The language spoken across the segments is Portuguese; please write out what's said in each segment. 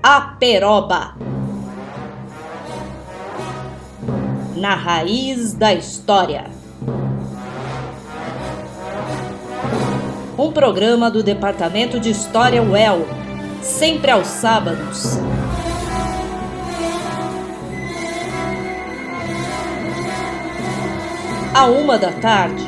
Aperoba. Na raiz da história. Um programa do Departamento de História UEL, sempre aos sábados. À uma da tarde.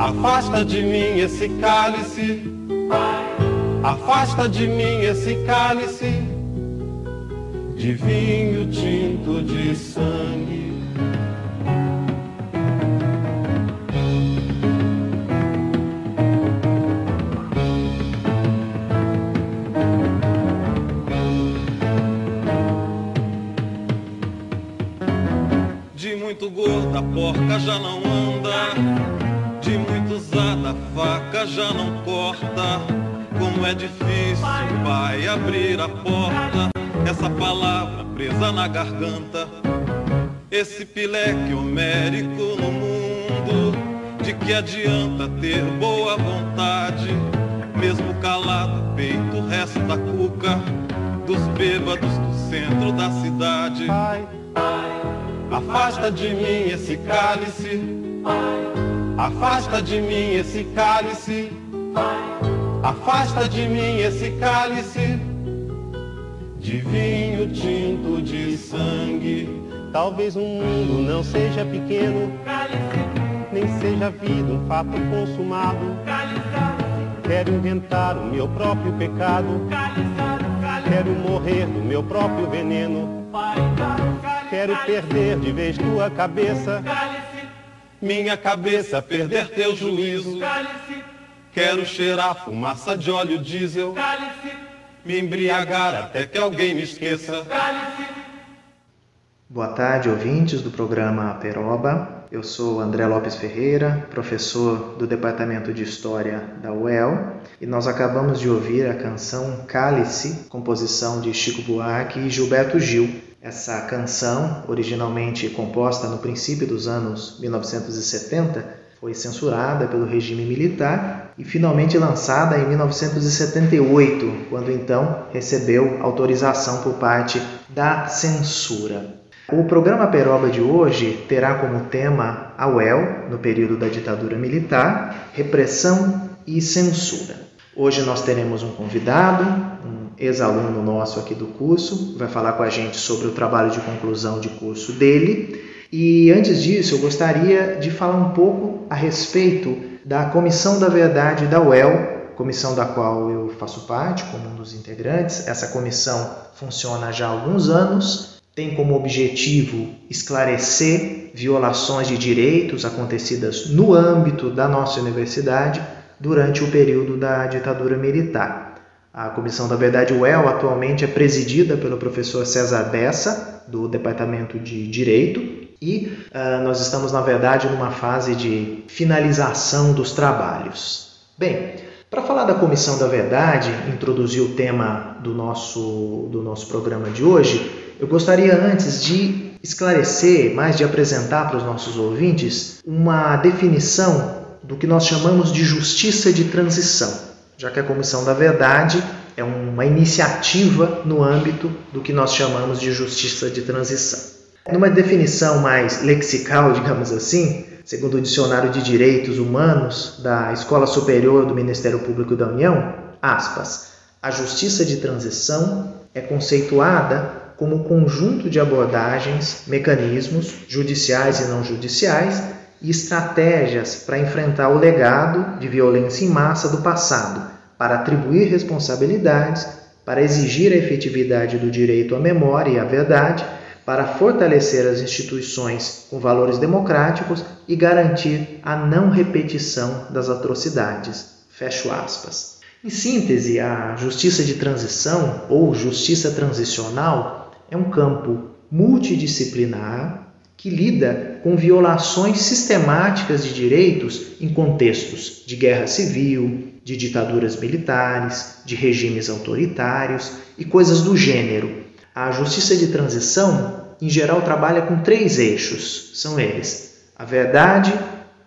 Afasta de mim esse cálice. Afasta de mim esse cálice de vinho tinto de sangue. De muito gorda porca já não usada a faca já não corta. Como é difícil, pai, abrir a porta, essa palavra presa na garganta. Esse pileque homérico no mundo, de que adianta ter boa vontade, mesmo calado, peito resta cuca dos bêbados do centro da cidade. Afasta de mim esse cálice. Afasta de mim esse cálice. Afasta de mim esse cálice de vinho tinto de sangue. talvez o mundo não seja pequeno, nem seja a vida um fato consumado. Quero inventar o meu próprio pecado, quero morrer do meu próprio veneno. Quero perder de vez tua cabeça, Minha cabeça perder teu juízo. Quero cheirar fumaça de óleo diesel. Me embriagar até que alguém me esqueça. Boa tarde, ouvintes do programa Peroba. Eu sou André Lopes Ferreira, professor do Departamento de História da UEL, e nós acabamos de ouvir a canção Cálice, composição de Chico Buarque e Gilberto Gil. Essa canção, originalmente composta no princípio dos anos 1970, foi censurada pelo regime militar e finalmente lançada em 1978, quando então recebeu autorização por parte da censura. O programa Peroba de hoje terá como tema a UEL, no período da ditadura militar, repressão e censura. Hoje nós teremos um convidado, um ex-aluno nosso aqui do curso, vai falar com a gente sobre o trabalho de conclusão de curso dele. E antes disso, eu gostaria de falar um pouco a respeito da Comissão da Verdade da UEL, comissão da qual eu faço parte como um dos integrantes. Essa comissão funciona já há alguns anos, tem como objetivo esclarecer violações de direitos acontecidas no âmbito da nossa universidade durante o período da ditadura militar. A Comissão da Verdade UEL atualmente é presidida pelo professor César Bessa, do Departamento de Direito, e uh, nós estamos, na verdade, numa fase de finalização dos trabalhos. Bem, para falar da Comissão da Verdade, introduzir o tema do nosso, do nosso programa de hoje, eu gostaria antes de esclarecer, mais de apresentar para os nossos ouvintes, uma definição do que nós chamamos de justiça de transição, já que a Comissão da Verdade é uma iniciativa no âmbito do que nós chamamos de justiça de transição. Numa definição mais lexical, digamos assim, segundo o Dicionário de Direitos Humanos da Escola Superior do Ministério Público da União, aspas, a justiça de transição é conceituada como conjunto de abordagens, mecanismos judiciais e não judiciais e estratégias para enfrentar o legado de violência em massa do passado, para atribuir responsabilidades, para exigir a efetividade do direito à memória e à verdade para fortalecer as instituições com valores democráticos e garantir a não repetição das atrocidades. Fecho aspas. Em síntese, a justiça de transição ou justiça transicional é um campo multidisciplinar que lida com violações sistemáticas de direitos em contextos de guerra civil, de ditaduras militares, de regimes autoritários e coisas do gênero. A justiça de transição em geral, trabalha com três eixos: são eles a verdade,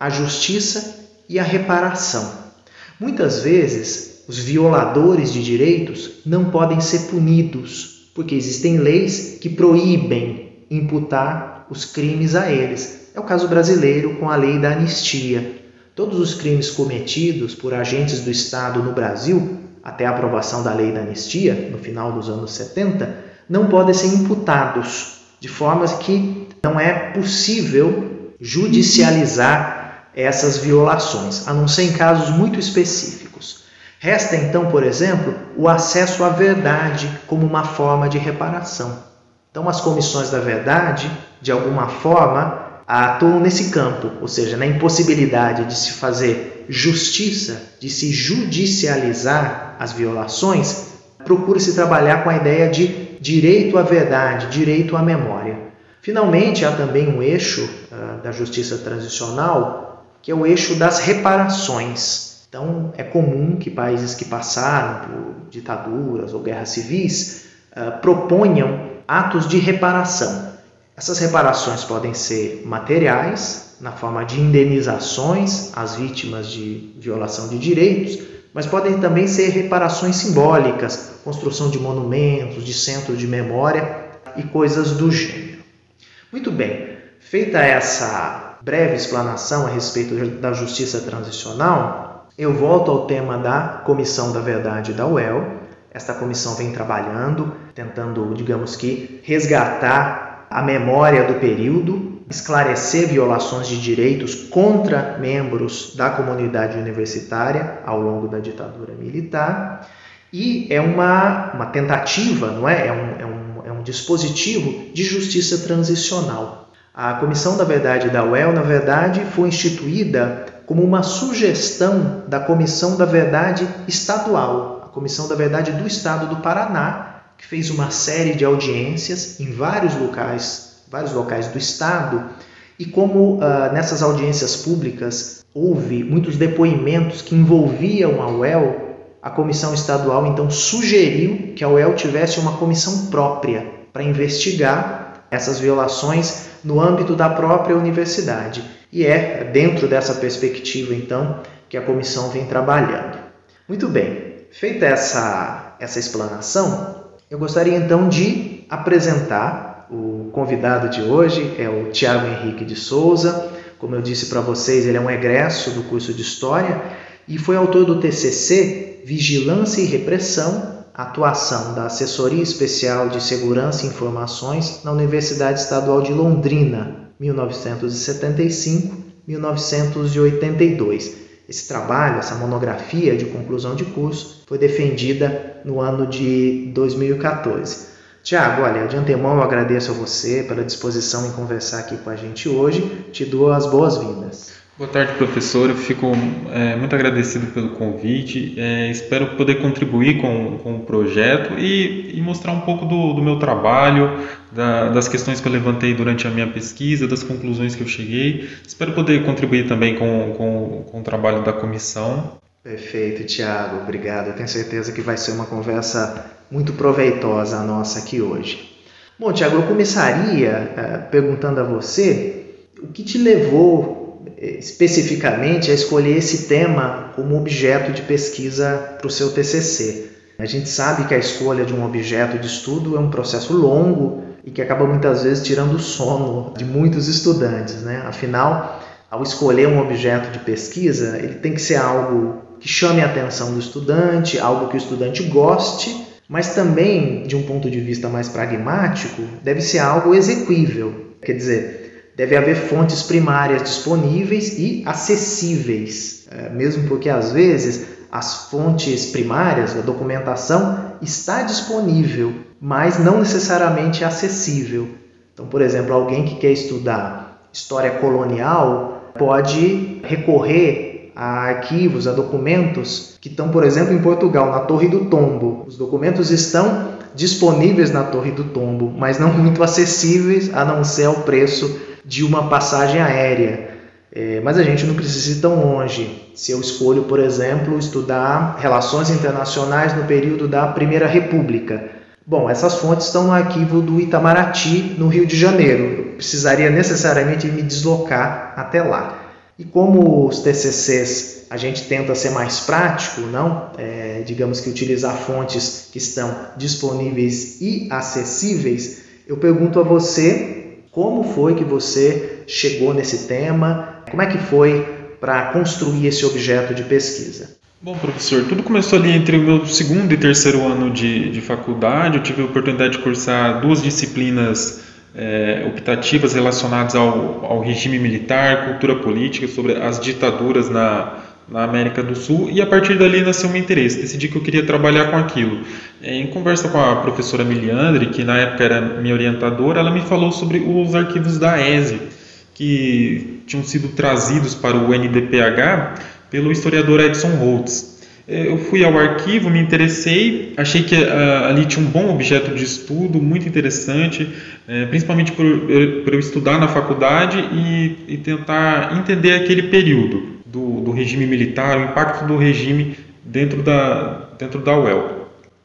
a justiça e a reparação. Muitas vezes, os violadores de direitos não podem ser punidos, porque existem leis que proíbem imputar os crimes a eles. É o caso brasileiro com a lei da anistia. Todos os crimes cometidos por agentes do Estado no Brasil, até a aprovação da lei da anistia, no final dos anos 70, não podem ser imputados de formas que não é possível judicializar essas violações, a não ser em casos muito específicos. Resta então, por exemplo, o acesso à verdade como uma forma de reparação. Então, as comissões da verdade, de alguma forma, atuam nesse campo, ou seja, na impossibilidade de se fazer justiça, de se judicializar as violações, procura-se trabalhar com a ideia de direito à verdade, direito à memória. Finalmente, há também um eixo uh, da justiça transicional, que é o eixo das reparações. Então, é comum que países que passaram por ditaduras ou guerras civis uh, proponham atos de reparação. Essas reparações podem ser materiais, na forma de indenizações às vítimas de violação de direitos, mas podem também ser reparações simbólicas, construção de monumentos, de centros de memória e coisas do gênero. Muito bem, feita essa breve explanação a respeito da justiça transicional, eu volto ao tema da Comissão da Verdade da UEL. Esta comissão vem trabalhando, tentando, digamos que, resgatar a memória do período esclarecer violações de direitos contra membros da comunidade universitária ao longo da ditadura militar e é uma, uma tentativa, não é? É um, é, um, é um dispositivo de justiça transicional. A Comissão da Verdade da UEL, na verdade, foi instituída como uma sugestão da Comissão da Verdade Estadual, a Comissão da Verdade do Estado do Paraná, que fez uma série de audiências em vários locais vários locais do Estado, e como uh, nessas audiências públicas houve muitos depoimentos que envolviam a UEL, a comissão estadual então sugeriu que a UEL tivesse uma comissão própria para investigar essas violações no âmbito da própria universidade. E é dentro dessa perspectiva então que a comissão vem trabalhando. Muito bem, feita essa, essa explanação, eu gostaria então de apresentar o convidado de hoje é o Tiago Henrique de Souza. Como eu disse para vocês, ele é um egresso do curso de História e foi autor do TCC Vigilância e Repressão atuação da Assessoria Especial de Segurança e Informações na Universidade Estadual de Londrina, 1975-1982. Esse trabalho, essa monografia de conclusão de curso, foi defendida no ano de 2014. Tiago, olha, de antemão eu agradeço a você pela disposição em conversar aqui com a gente hoje. Te dou as boas-vindas. Boa tarde, professor. Eu fico é, muito agradecido pelo convite. É, espero poder contribuir com, com o projeto e, e mostrar um pouco do, do meu trabalho, da, das questões que eu levantei durante a minha pesquisa, das conclusões que eu cheguei. Espero poder contribuir também com, com, com o trabalho da comissão. Perfeito, Tiago. Obrigado. Eu tenho certeza que vai ser uma conversa muito proveitosa a nossa aqui hoje. Bom, Tiago, eu começaria uh, perguntando a você o que te levou especificamente a escolher esse tema como objeto de pesquisa para o seu TCC. A gente sabe que a escolha de um objeto de estudo é um processo longo e que acaba muitas vezes tirando o sono de muitos estudantes, né? Afinal, ao escolher um objeto de pesquisa, ele tem que ser algo que chame a atenção do estudante, algo que o estudante goste, mas também, de um ponto de vista mais pragmático, deve ser algo exequível. Quer dizer, deve haver fontes primárias disponíveis e acessíveis, é, mesmo porque às vezes as fontes primárias, a documentação está disponível, mas não necessariamente acessível. Então, por exemplo, alguém que quer estudar história colonial pode recorrer a arquivos, a documentos que estão, por exemplo, em Portugal, na Torre do Tombo. Os documentos estão disponíveis na Torre do Tombo, mas não muito acessíveis a não ser ao preço de uma passagem aérea. É, mas a gente não precisa ir tão longe. Se eu escolho, por exemplo, estudar relações internacionais no período da Primeira República. Bom, essas fontes estão no arquivo do Itamaraty, no Rio de Janeiro. Eu precisaria necessariamente me deslocar até lá. E como os TCCs a gente tenta ser mais prático, não? É, digamos que utilizar fontes que estão disponíveis e acessíveis, eu pergunto a você como foi que você chegou nesse tema? Como é que foi para construir esse objeto de pesquisa? Bom, professor, tudo começou ali entre o meu segundo e terceiro ano de, de faculdade. Eu tive a oportunidade de cursar duas disciplinas é, optativas relacionadas ao, ao regime militar, cultura política, sobre as ditaduras na, na América do Sul e a partir dali nasceu meu interesse. Decidi que eu queria trabalhar com aquilo. É, em conversa com a professora Miliandre, que na época era minha orientadora, ela me falou sobre os arquivos da ESE, que tinham sido trazidos para o NDPH pelo historiador Edson Holtz. É, eu fui ao arquivo, me interessei, achei que uh, ali tinha um bom objeto de estudo, muito interessante, uh, principalmente por, por, eu estudar na faculdade e, tentar entender aquele período do, do regime militar, o impacto do regime dentro da, dentro da UEL.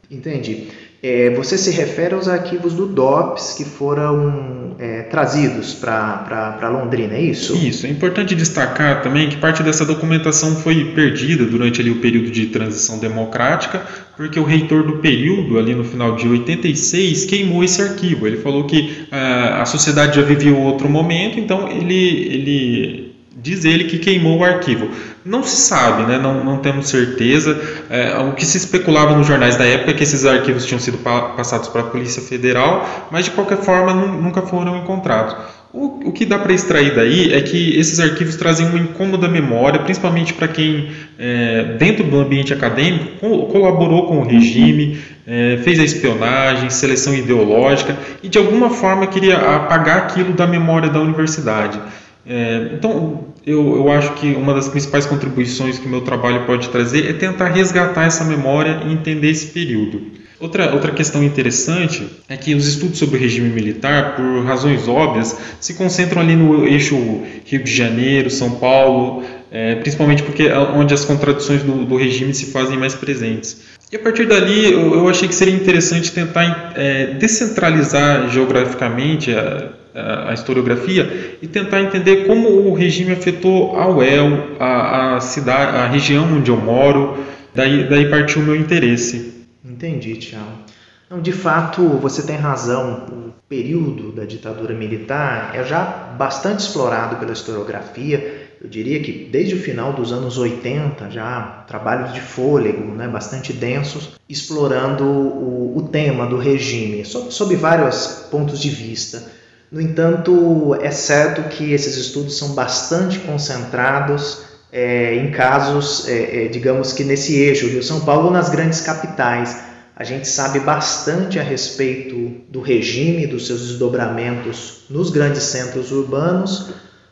Entendi. É, você se refere aos arquivos do DOPS que foram é, trazidos para Londrina, é isso? Isso. É importante destacar também que parte dessa documentação foi perdida durante ali, o período de transição democrática, porque o reitor do período, ali no final de 86, queimou esse arquivo. Ele falou que ah, a sociedade já vivia outro momento, então ele, ele Diz ele que queimou o arquivo. Não se sabe, né? não, não temos certeza. É, o que se especulava nos jornais da época é que esses arquivos tinham sido pa passados para a Polícia Federal, mas de qualquer forma nunca foram encontrados. O, o que dá para extrair daí é que esses arquivos trazem uma incômoda memória, principalmente para quem, é, dentro do ambiente acadêmico, co colaborou com o regime, é, fez a espionagem, seleção ideológica e de alguma forma queria apagar aquilo da memória da universidade. É, então, eu, eu acho que uma das principais contribuições que o meu trabalho pode trazer é tentar resgatar essa memória e entender esse período. Outra, outra questão interessante é que os estudos sobre o regime militar, por razões óbvias, se concentram ali no eixo Rio de Janeiro, São Paulo, é, principalmente porque é onde as contradições do, do, regime se fazem mais presentes. E a partir dali eu, eu achei que seria interessante tentar é, descentralizar geograficamente a, a historiografia e tentar entender como o regime afetou a UEL, a, a cidade, a região onde eu moro. Daí, daí partiu o meu interesse. Entendi, Tiago. Não, de fato, você tem razão. O período da ditadura militar é já bastante explorado pela historiografia eu diria que desde o final dos anos 80 já trabalhos de fôlego, né, bastante densos, explorando o, o tema do regime, sob, sob vários pontos de vista. No entanto, é certo que esses estudos são bastante concentrados é, em casos, é, é, digamos que nesse eixo, Rio-São Paulo, nas grandes capitais. A gente sabe bastante a respeito do regime, dos seus desdobramentos nos grandes centros urbanos,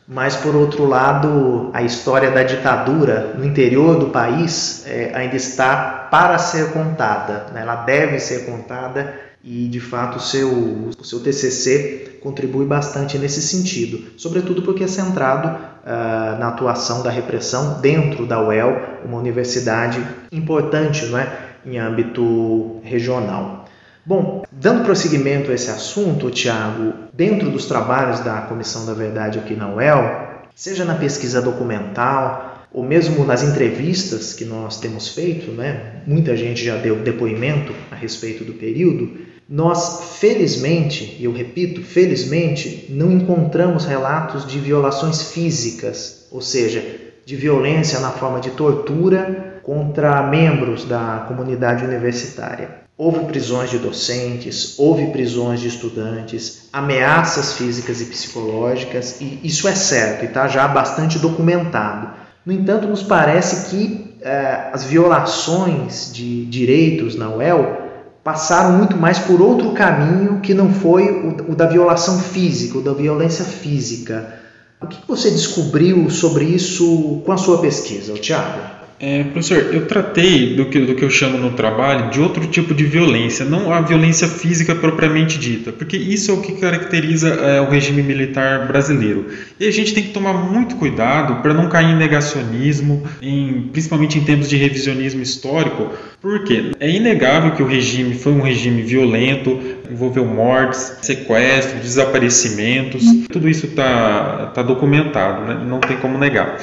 mas por outro lado, a história da ditadura no interior do país é, ainda está para ser contada. Né? Ela deve ser contada e de fato o seu, o seu TCC contribui bastante nesse sentido, sobretudo porque é centrado uh, na atuação da repressão dentro da UEL, uma universidade importante não é? em âmbito regional. Bom, dando prosseguimento a esse assunto, Tiago, dentro dos trabalhos da Comissão da Verdade aqui na UEL, seja na pesquisa documental ou mesmo nas entrevistas que nós temos feito, né? muita gente já deu depoimento a respeito do período, nós, felizmente, e eu repito, felizmente, não encontramos relatos de violações físicas, ou seja, de violência na forma de tortura contra membros da comunidade universitária. Houve prisões de docentes, houve prisões de estudantes, ameaças físicas e psicológicas, e isso é certo e está já bastante documentado. No entanto, nos parece que eh, as violações de direitos na UEL passaram muito mais por outro caminho que não foi o, o da violação física, o da violência física. O que você descobriu sobre isso com a sua pesquisa, Tiago? É, professor, eu tratei do que, do que eu chamo no trabalho de outro tipo de violência, não a violência física propriamente dita, porque isso é o que caracteriza é, o regime militar brasileiro. E a gente tem que tomar muito cuidado para não cair em negacionismo, em, principalmente em termos de revisionismo histórico, porque é inegável que o regime foi um regime violento, envolveu mortes, sequestros, desaparecimentos, tudo isso está tá documentado, né? não tem como negar.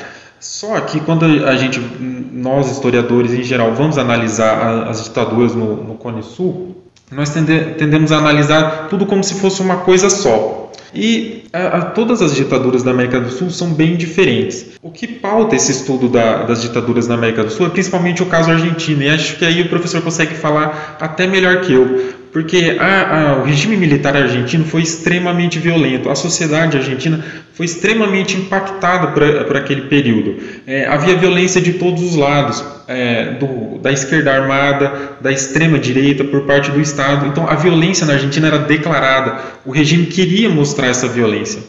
Só que quando a gente, nós historiadores em geral, vamos analisar as ditaduras no, no Cone Sul, nós tendemos a analisar tudo como se fosse uma coisa só. E a, a, todas as ditaduras da América do Sul são bem diferentes. O que pauta esse estudo da, das ditaduras na América do Sul é principalmente o caso argentino, e acho que aí o professor consegue falar até melhor que eu, porque a, a, o regime militar argentino foi extremamente violento, a sociedade argentina foi extremamente impactada por, aquele período. É, havia violência de todos os lados, é, do, da esquerda armada, da extrema direita, por parte do Estado. Então a violência na Argentina era declarada, o regime queria mostrar essa violência.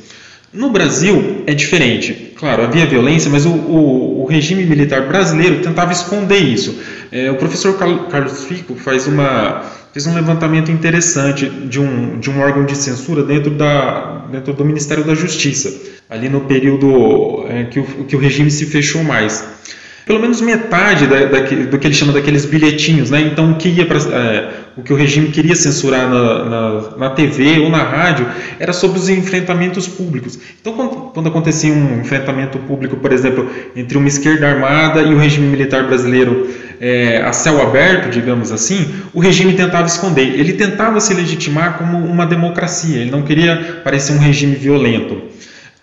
No Brasil é diferente. Claro, havia violência, mas o, o, o regime militar brasileiro tentava esconder isso. É, o professor Carlos Fico faz uma fez um levantamento interessante de um, de um órgão de censura dentro, da, dentro do Ministério da Justiça, ali no período é, que, o, que o regime se fechou mais pelo menos metade da, da, do que ele chama daqueles bilhetinhos, né? Então o que ia pra, é, o que o regime queria censurar na, na, na, TV ou na rádio era sobre os enfrentamentos públicos. Então quando, quando, acontecia um enfrentamento público, por exemplo, entre uma esquerda armada e o regime militar brasileiro é, a céu aberto, digamos assim, o regime tentava esconder. Ele tentava se legitimar como uma democracia. Ele não queria parecer um regime violento.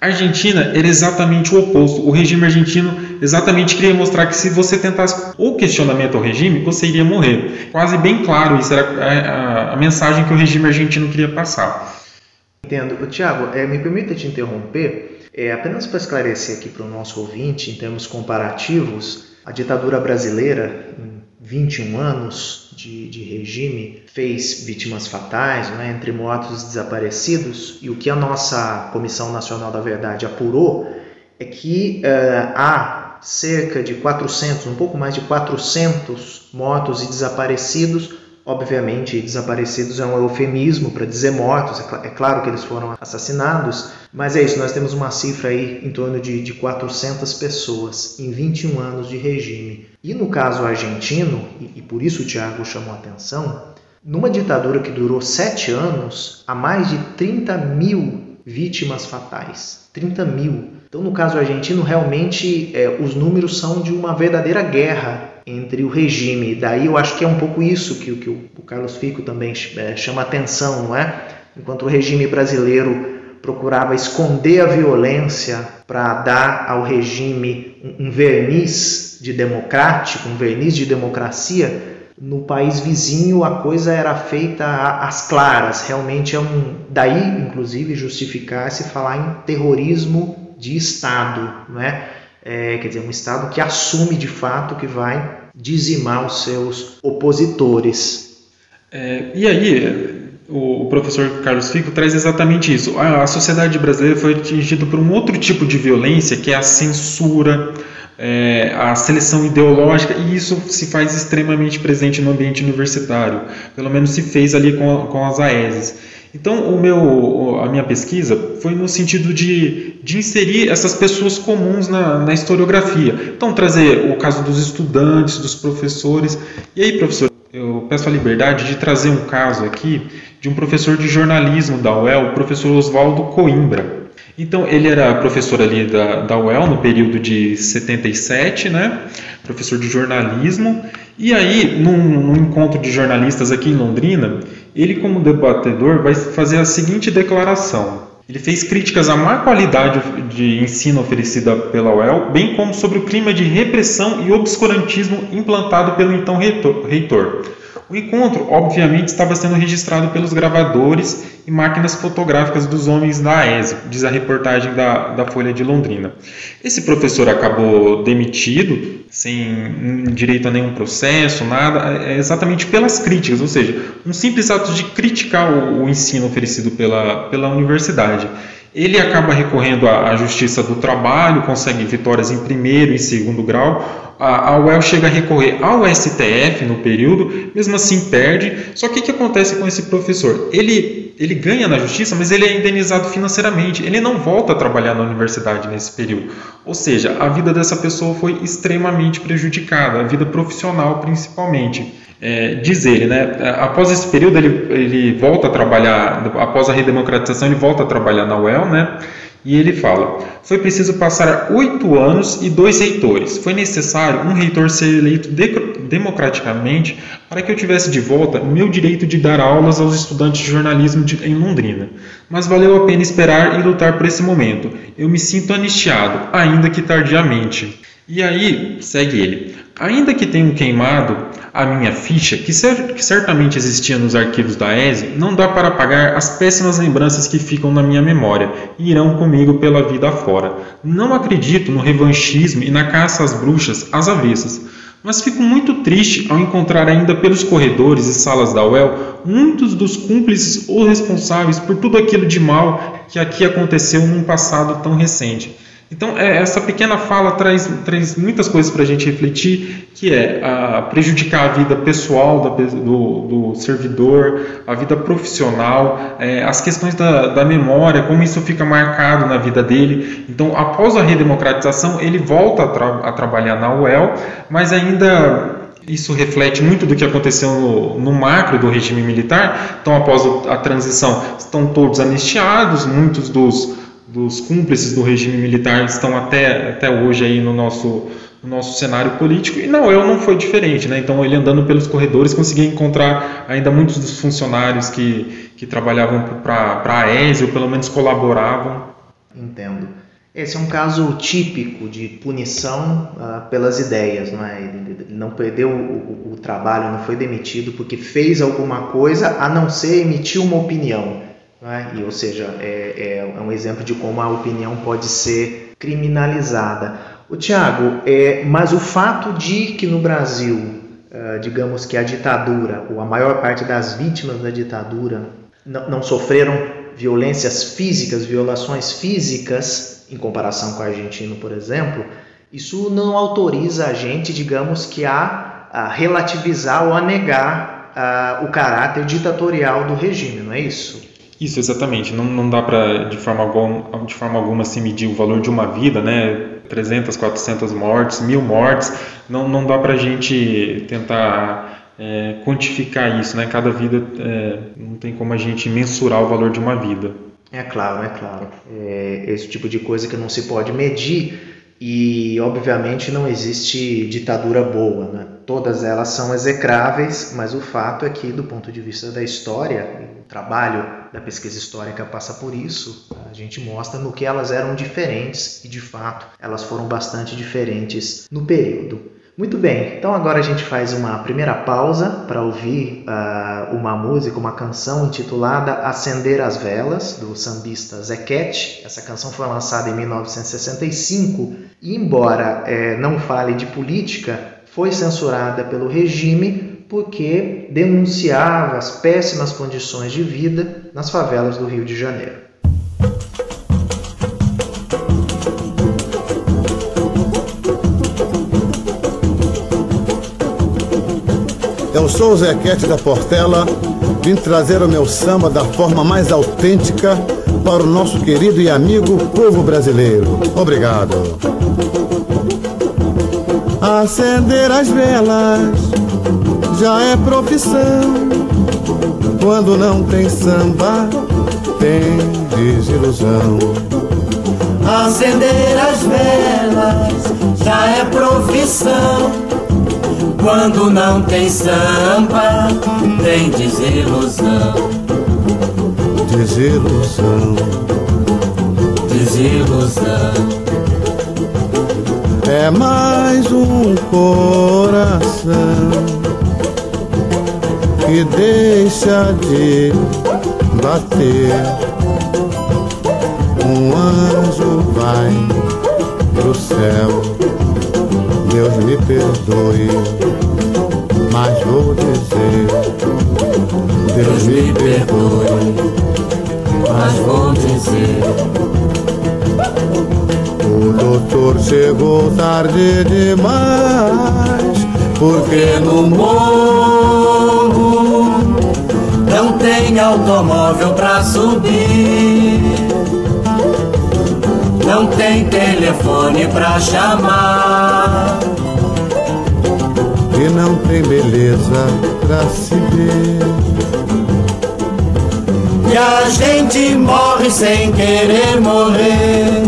A Argentina era exatamente o oposto. O regime argentino exatamente queria mostrar que se você tentasse o questionamento ao regime, você iria morrer. Quase bem claro, isso era a, a, a mensagem que o regime argentino queria passar. Entendo. Tiago, é, me permita te interromper, é, apenas para esclarecer aqui para o nosso ouvinte, em termos comparativos, a ditadura brasileira, em 21 anos de, de regime, fez vítimas fatais, né, entre mortos e desaparecidos, e o que a nossa Comissão Nacional da Verdade apurou é que uh, há cerca de 400, um pouco mais de 400 mortos e desaparecidos. Obviamente, desaparecidos é um eufemismo para dizer mortos, é, cl é, claro que eles foram assassinados, mas é isso, nós temos uma cifra aí em torno de, de 400 pessoas em 21 anos de regime. E no caso argentino, e, e por isso o Tiago chamou a atenção, numa ditadura que durou sete anos, há mais de 30 mil vítimas fatais. 30 mil. Então, no caso argentino, realmente é, os números são de uma verdadeira guerra entre o regime. Daí eu acho que é um pouco isso que, que o, Carlos Fico também é, chama atenção, não é? Enquanto o regime brasileiro procurava esconder a violência para dar ao regime um verniz de democrático, um verniz de democracia, no país vizinho a coisa era feita às claras. Realmente é um. Daí, inclusive, justificar-se falar em terrorismo de Estado, não é? Quer dizer, um Estado que assume de fato que vai dizimar os seus opositores. É, e aí, o, professor Carlos Fico traz exatamente isso. A, a sociedade brasileira foi atingida por um outro tipo de violência, que é a censura, é, a seleção ideológica, e isso se faz extremamente presente no ambiente universitário. Pelo menos se fez ali com, com as AESs. Então, o meu, a minha pesquisa foi no sentido de, de inserir essas pessoas comuns na, na historiografia. Então, trazer o caso dos estudantes, dos professores. E aí, professor, eu peço a liberdade de trazer um caso aqui de um professor de jornalismo da UEL, o professor Oswaldo Coimbra. Então, ele era professor ali da, da UEL no período de 77, né? Professor de jornalismo. E aí, num, num, encontro de jornalistas aqui em Londrina, ele, como debatedor, vai fazer a seguinte declaração. Ele fez críticas à má qualidade de ensino oferecida pela UEL, bem como sobre o clima de repressão e obscurantismo implantado pelo então reitor. O encontro, obviamente, estava sendo registrado pelos gravadores e máquinas fotográficas dos homens da AESI, diz a reportagem da, da Folha de Londrina. Esse professor acabou demitido, sem direito a nenhum processo, nada, é exatamente pelas críticas, ou seja, um simples ato de criticar o, o ensino oferecido pela, pela universidade. Ele acaba recorrendo à Justiça do Trabalho, consegue vitórias em primeiro e segundo grau. A, UEL chega a recorrer ao STF no período, mesmo assim perde. Só que o que acontece com esse professor? Ele, ele ganha na justiça, mas ele é indenizado financeiramente. Ele não volta a trabalhar na universidade nesse período. Ou seja, a vida dessa pessoa foi extremamente prejudicada, a vida profissional principalmente é, diz ele, né, após esse período ele, ele volta a trabalhar, após a redemocratização ele volta a trabalhar na UEL, né, e ele fala, foi preciso passar oito anos e dois reitores, foi necessário um reitor ser eleito de, democraticamente para que eu tivesse de volta meu direito de dar aulas aos estudantes de jornalismo de, em Londrina, mas valeu a pena esperar e lutar por esse momento, eu me sinto anistiado, ainda que tardiamente. E aí, segue ele, ainda que tenham queimado a minha ficha, que, cer que certamente existia nos arquivos da ESE, não dá para apagar as péssimas lembranças que ficam na minha memória e irão comigo pela vida afora. Não acredito no revanchismo e na caça às bruxas às avessas, mas fico muito triste ao encontrar ainda pelos corredores e salas da UEL muitos dos cúmplices ou responsáveis por tudo aquilo de mal que aqui aconteceu num passado tão recente. Então, é, essa pequena fala traz, traz muitas coisas para a gente refletir, que é a prejudicar a vida pessoal da, do, do, servidor, a vida profissional, é, as questões da, da, memória, como isso fica marcado na vida dele. Então, após a redemocratização, ele volta a, tra a trabalhar na UEL, mas ainda isso reflete muito do que aconteceu no, no, macro do regime militar. Então, após a transição, estão todos anistiados, muitos dos dos cúmplices do regime militar estão até, até hoje aí no nosso, no nosso cenário político e na UEL não foi diferente, né? Então ele andando pelos corredores conseguia encontrar ainda muitos dos funcionários que, que trabalhavam para a AES ou pelo menos colaboravam. Entendo. Esse é um caso típico de punição uh, pelas ideias, não é? Ele não perdeu o, o trabalho, não foi demitido porque fez alguma coisa a não ser emitir uma opinião. Né? E, ou seja, é, é, um exemplo de como a opinião pode ser criminalizada. O Tiago, é, mas o fato de que no Brasil, uh, digamos que a ditadura, ou a maior parte das vítimas da ditadura, não, não sofreram violências físicas, violações físicas, em comparação com a Argentina, por exemplo, isso não autoriza a gente, digamos que a, a relativizar ou a negar uh, o caráter ditatorial do regime, não é isso? Isso, exatamente. Não, não dá para, de, forma alguma, de forma alguma, se medir o valor de uma vida, né? 300, 400 mortes, mil mortes. Não, não dá para a gente tentar é, quantificar isso, né? Cada vida, é, não tem como a gente mensurar o valor de uma vida. É claro, é claro. É esse tipo de coisa que não se pode medir e, obviamente, não existe ditadura boa, né? Todas elas são execráveis, mas o fato é que, do ponto de vista da história, o trabalho da pesquisa histórica passa por isso, A gente mostra no que elas eram diferentes e de fato elas foram bastante diferentes no período. Muito bem, então agora a gente faz uma primeira pausa para ouvir uh, uma música, uma canção intitulada Acender as Velas, do sambista Zequete. Essa canção foi lançada em 1965 e, embora é, não fale de política, foi censurada pelo regime porque denunciava as péssimas condições de vida nas favelas do Rio de Janeiro. Eu sou o Zequete da Portela, vim trazer o meu samba da forma mais autêntica para o nosso querido e amigo povo brasileiro. Obrigado. Acender as velas já é profissão. Quando não tem samba, tem desilusão. Acender as velas já é profissão quando não tem samba, tem desilusão. Desilusão. Desilusão. É mais um coração que deixa de bater. Um anjo vai pro céu Deus me perdoe, mas vou dizer. Deus me perdoe, mas vou dizer. O doutor chegou tarde demais, porque no não tem automóvel pra subir. Não tem telefone pra chamar e não tem beleza pra se ver. E a gente morre sem querer morrer.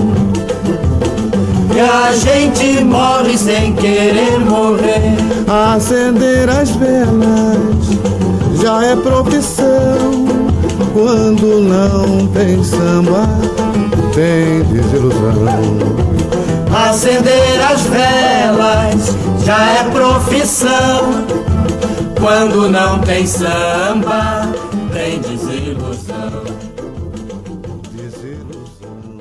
E a gente morre sem querer morrer. Acender as velas já é profissão. Quando não tem samba, tem desilusão. Acender as velas já é profissão. Quando não tem samba, tem desilusão. Desilusão.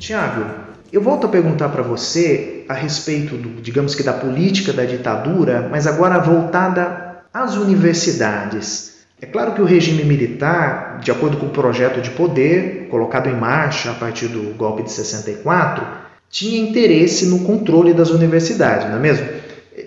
Tiago, eu volto a perguntar para você a respeito, do, digamos que da política da ditadura, mas agora voltada às universidades. É claro que o regime militar, de acordo com o projeto de poder colocado em marcha a partir do golpe de 64, tinha interesse no controle das universidades, não é mesmo?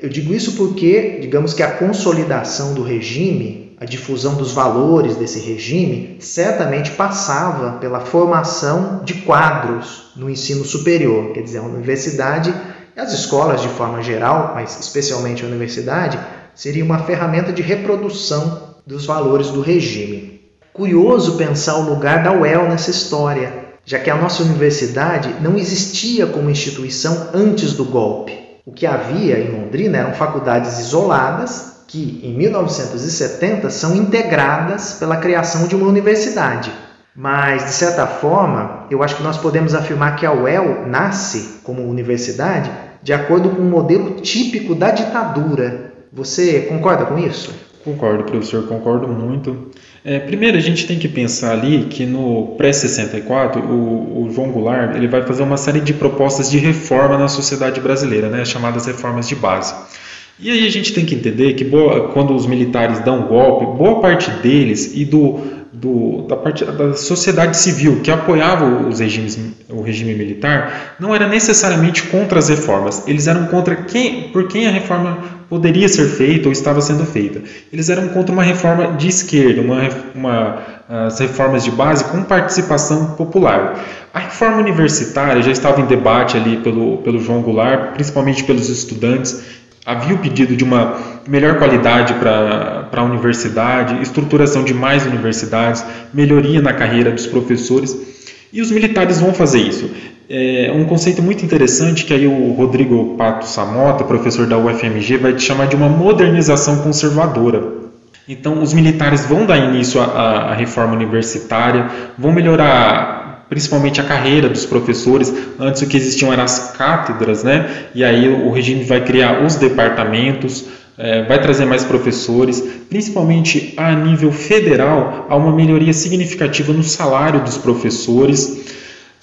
Eu digo isso porque, digamos que a consolidação do regime, a difusão dos valores desse regime, certamente passava pela formação de quadros no ensino superior. Quer dizer, a universidade e as escolas de forma geral, mas especialmente a universidade, seria uma ferramenta de reprodução dos valores do regime. Curioso pensar o lugar da UEL nessa história já que a nossa universidade não existia como instituição antes do golpe. O que havia em Londrina eram faculdades isoladas que, em 1970, são integradas pela criação de uma universidade. Mas, de certa forma, eu acho que nós podemos afirmar que a UEL nasce como universidade de acordo com um modelo típico da ditadura. Você concorda com isso? Concordo, professor, concordo muito. É, primeiro, a gente tem que pensar ali que no pré-64, o, o, João Goulart ele vai fazer uma série de propostas de reforma na sociedade brasileira, né, chamadas reformas de base. E aí a gente tem que entender que boa, quando os militares dão golpe, boa parte deles e do, do, da, parte, da sociedade civil que apoiava os regimes, o regime militar não era necessariamente contra as reformas, eles eram contra quem, por quem a reforma poderia ser feita ou estava sendo feita. Eles eram contra uma reforma de esquerda, uma, uma, as reformas de base com participação popular. A reforma universitária já estava em debate ali pelo, pelo João Goulart, principalmente pelos estudantes. Havia o pedido de uma melhor qualidade para a universidade, estruturação de mais universidades, melhoria na carreira dos professores. E os militares vão fazer isso. É um conceito muito interessante que aí o Rodrigo Pato Samota, professor da UFMG, vai te chamar de uma modernização conservadora. Então, os militares vão dar início à, à reforma universitária, vão melhorar principalmente a carreira dos professores. Antes o que existiam eram as cátedras, né? E aí o regime vai criar os departamentos, é, vai trazer mais professores, principalmente a nível federal, há uma melhoria significativa no salário dos professores.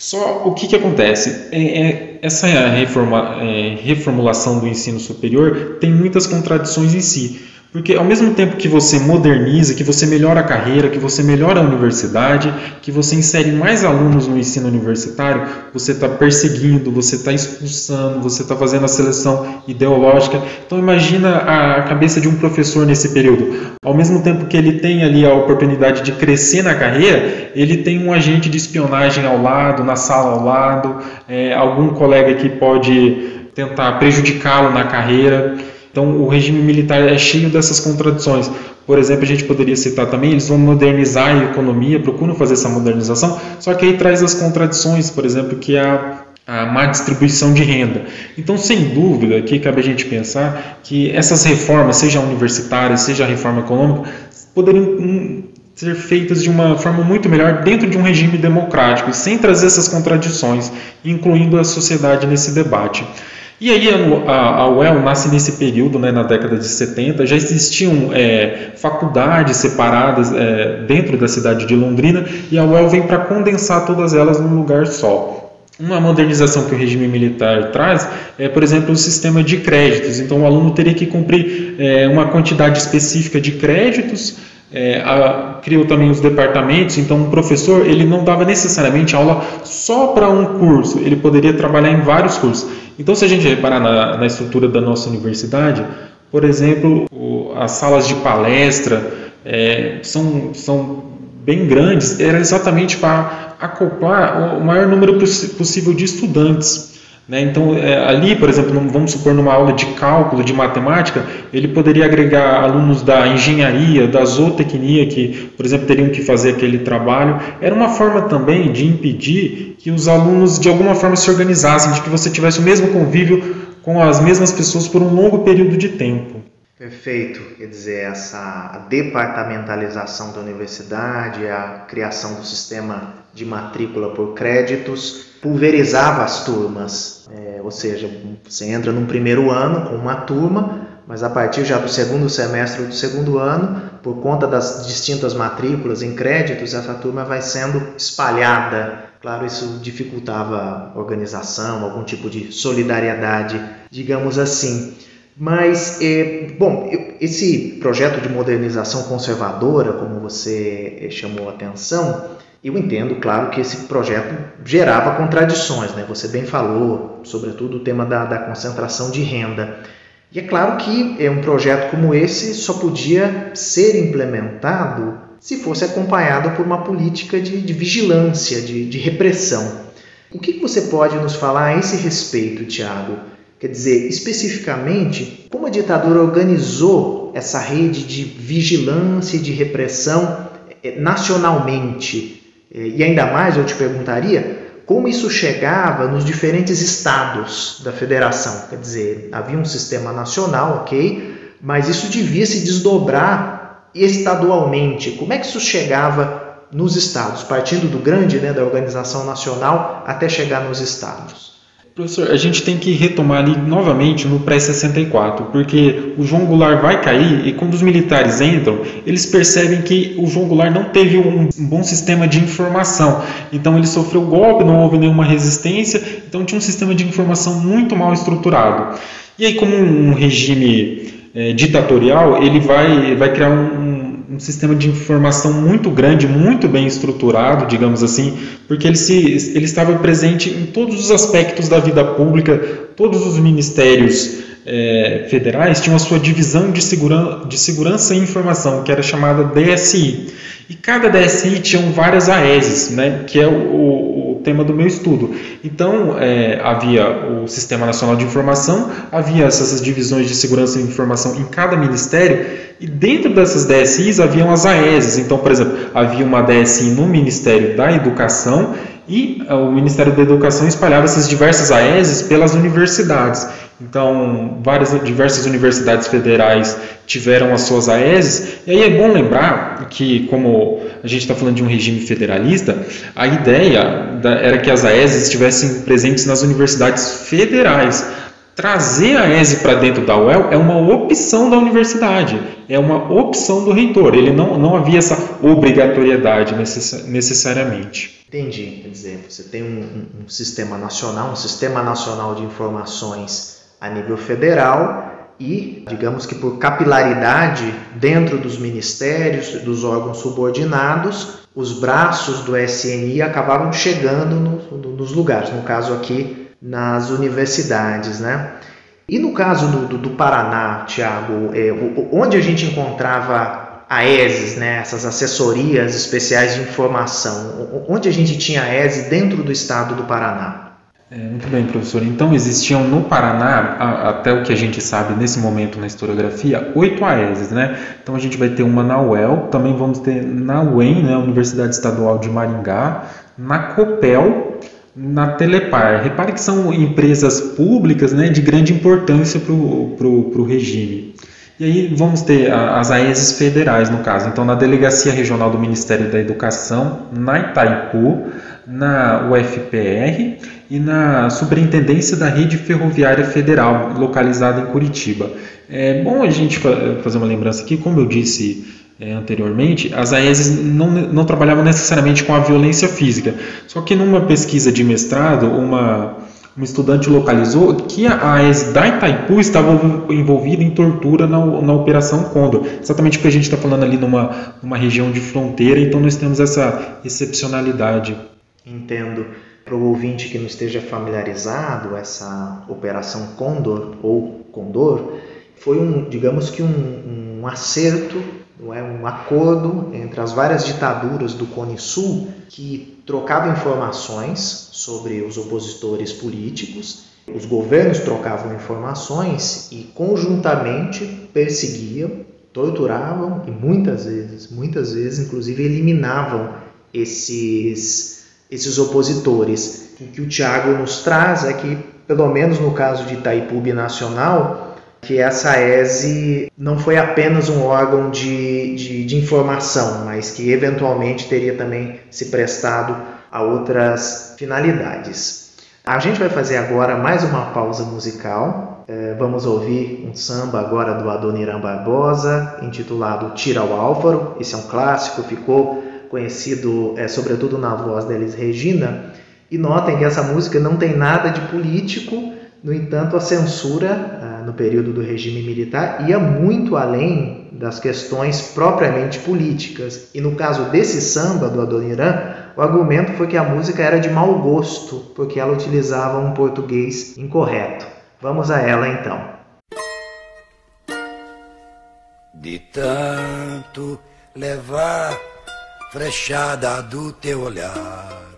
Só o que, que acontece? É, é, essa reforma, é, reformulação do ensino superior tem muitas contradições em si. Porque ao mesmo tempo que você moderniza, que você melhora a carreira, que você melhora a universidade, que você insere mais alunos no ensino universitário, você está perseguindo, você está expulsando, você está fazendo a seleção ideológica. Então imagina a cabeça de um professor nesse período. Ao mesmo tempo que ele tem ali a oportunidade de crescer na carreira, ele tem um agente de espionagem ao lado, na sala ao lado, é, algum colega que pode tentar prejudicá-lo na carreira. Então, o regime militar é cheio dessas contradições. Por exemplo, a gente poderia citar também, eles vão modernizar a economia, procuram fazer essa modernização, só que aí traz as contradições, por exemplo, que é a, a má distribuição de renda. Então, sem dúvida, aqui cabe a gente pensar que essas reformas, seja universitárias, seja a reforma econômica, poderiam hum, ser feitas de uma forma muito melhor dentro de um regime democrático, sem trazer essas contradições, incluindo a sociedade nesse debate. E aí a, a UEL nasce nesse período, né, na década de 70, já existiam é, faculdades separadas é, dentro da cidade de Londrina e a UEL vem para condensar todas elas num lugar só. Uma modernização que o regime militar traz é, por exemplo, o sistema de créditos. Então, o aluno teria que cumprir é, uma quantidade específica de créditos é, a, criou também os departamentos, então o professor ele não dava necessariamente aula só para um curso, ele poderia trabalhar em vários cursos. Então, se a gente reparar na, na estrutura da nossa universidade, por exemplo, o, as salas de palestra é, são, são bem grandes, era exatamente para acoplar o maior número possível de estudantes. Né? Então, é, ali, por exemplo, vamos supor numa aula de cálculo, de matemática, ele poderia agregar alunos da engenharia, da zootecnia, que, por exemplo, teriam que fazer aquele trabalho. Era uma forma também de impedir que os alunos, de alguma forma, se organizassem, de que você tivesse o mesmo convívio com as mesmas pessoas por um longo período de tempo. Perfeito, quer dizer, essa departamentalização da universidade, a criação do sistema de matrícula por créditos, pulverizava as turmas, é, ou seja, você entra num primeiro ano com uma turma, mas a partir já do segundo semestre ou do segundo ano, por conta das distintas matrículas em créditos, essa turma vai sendo espalhada. Claro, isso dificultava a organização, algum tipo de solidariedade, digamos assim. Mas, é, bom, esse projeto de modernização conservadora, como você é, chamou a atenção, eu entendo, claro, que esse projeto gerava contradições, né? Você bem falou, sobretudo, o tema da, da concentração de renda. E é claro que é um projeto como esse só podia ser implementado se fosse acompanhado por uma política de, de vigilância, de, de repressão. O que você pode nos falar a esse respeito, Tiago? Quer dizer, especificamente, como a ditadura organizou essa rede de vigilância e de repressão eh, nacionalmente? Eh, e ainda mais, eu te perguntaria, como isso chegava nos diferentes estados da federação? Quer dizer, havia um sistema nacional, ok, mas isso devia se desdobrar estadualmente. Como é que isso chegava nos estados, partindo do grande, né, da organização nacional, até chegar nos estados? Professor, a gente tem que retomar ali novamente no pré-64, porque o João Goulart vai cair e quando os militares entram, eles percebem que o João Goulart não teve um bom sistema de informação. Então ele sofreu golpe, não houve nenhuma resistência, então tinha um sistema de informação muito mal estruturado. E aí, como um regime é, ditatorial, ele vai, vai criar um, um sistema de informação muito grande, muito bem estruturado, digamos assim, porque ele, se, ele estava presente em todos os aspectos da vida pública, todos os ministérios é, federais tinham a sua divisão de, segura, de segurança e informação, que era chamada DSI. E cada DSI tinha várias AESs, né, que é o, tema do meu estudo. Então, é, havia o Sistema Nacional de Informação, havia essas divisões de segurança e informação em cada ministério, E dentro dessas DSIs haviam as AESs. Então, por exemplo, havia uma DSI no Ministério da Educação e o Ministério da Educação espalhava essas diversas AESs pelas universidades. Então, várias diversas universidades federais tiveram as suas AESs. E aí é bom lembrar que, como a gente está falando de um regime federalista, a ideia era que as AESs estivessem presentes nas universidades federais. Trazer a ESE para dentro da UEL é uma opção da universidade, é uma opção do reitor. Ele não, não havia essa obrigatoriedade necess, necessariamente. Entendi. Quer dizer, você tem um, um, sistema nacional, um sistema nacional de informações a nível federal e, digamos que por capilaridade dentro dos ministérios, dos órgãos subordinados, os braços do SNI acabavam chegando no, no, nos lugares, no caso aqui nas universidades, né? E no caso do, do, do Paraná, Tiago, é, onde a gente encontrava a ESES, né, essas assessorias especiais de informação, onde a gente tinha a ESE dentro do estado do Paraná? É, muito bem, professor. Então, existiam no Paraná, a, até o que a gente sabe nesse momento na historiografia, oito AESs, né? Então, a gente vai ter uma na UEL, também vamos ter na UEM, né, Universidade Estadual de Maringá, na COPEL, na Telepar. Repare que são empresas públicas né, de grande importância para o regime. E aí vamos ter as AESs federais, no caso. Então, na Delegacia Regional do Ministério da Educação, na Itaipu, na UFPR e na Superintendência da Rede Ferroviária Federal, localizada em Curitiba. É bom a gente fazer uma lembrança aqui, como eu disse é, anteriormente, as AESs não, não trabalhavam necessariamente com a violência física. Só que numa pesquisa de mestrado, uma um estudante localizou que a AES da Itaipu estava envolvida em tortura na, na Operação Condor. Exatamente porque a gente está falando ali numa, numa região de fronteira, então nós temos essa excepcionalidade. Entendo. Para o ouvinte que não esteja familiarizado, essa Operação Condor ou Condor foi um, digamos que um, um acerto não é um acordo entre as várias ditaduras do Cone Sul que trocavam informações sobre os opositores políticos, os governos trocavam informações e conjuntamente perseguiam, torturavam e muitas vezes, muitas vezes inclusive eliminavam esses esses opositores. O que o Tiago nos traz é que, pelo menos no caso de Itaipu Nacional, que essa ESE não foi apenas um órgão de, de, de, informação, mas que eventualmente teria também se prestado a outras finalidades. A gente vai fazer agora mais uma pausa musical. É, vamos ouvir um samba agora do Adoniran Barbosa, intitulado Tira o Álvaro. Esse é um clássico, ficou conhecido é, sobretudo na voz da Elis Regina. E notem que essa música não tem nada de político, no entanto, a censura no período do regime militar ia muito além das questões propriamente políticas. E no caso desse samba do Adoniran, o argumento foi que a música era de mau gosto, porque ela utilizava um português incorreto. Vamos a ela então. De tanto levar frechada do teu olhar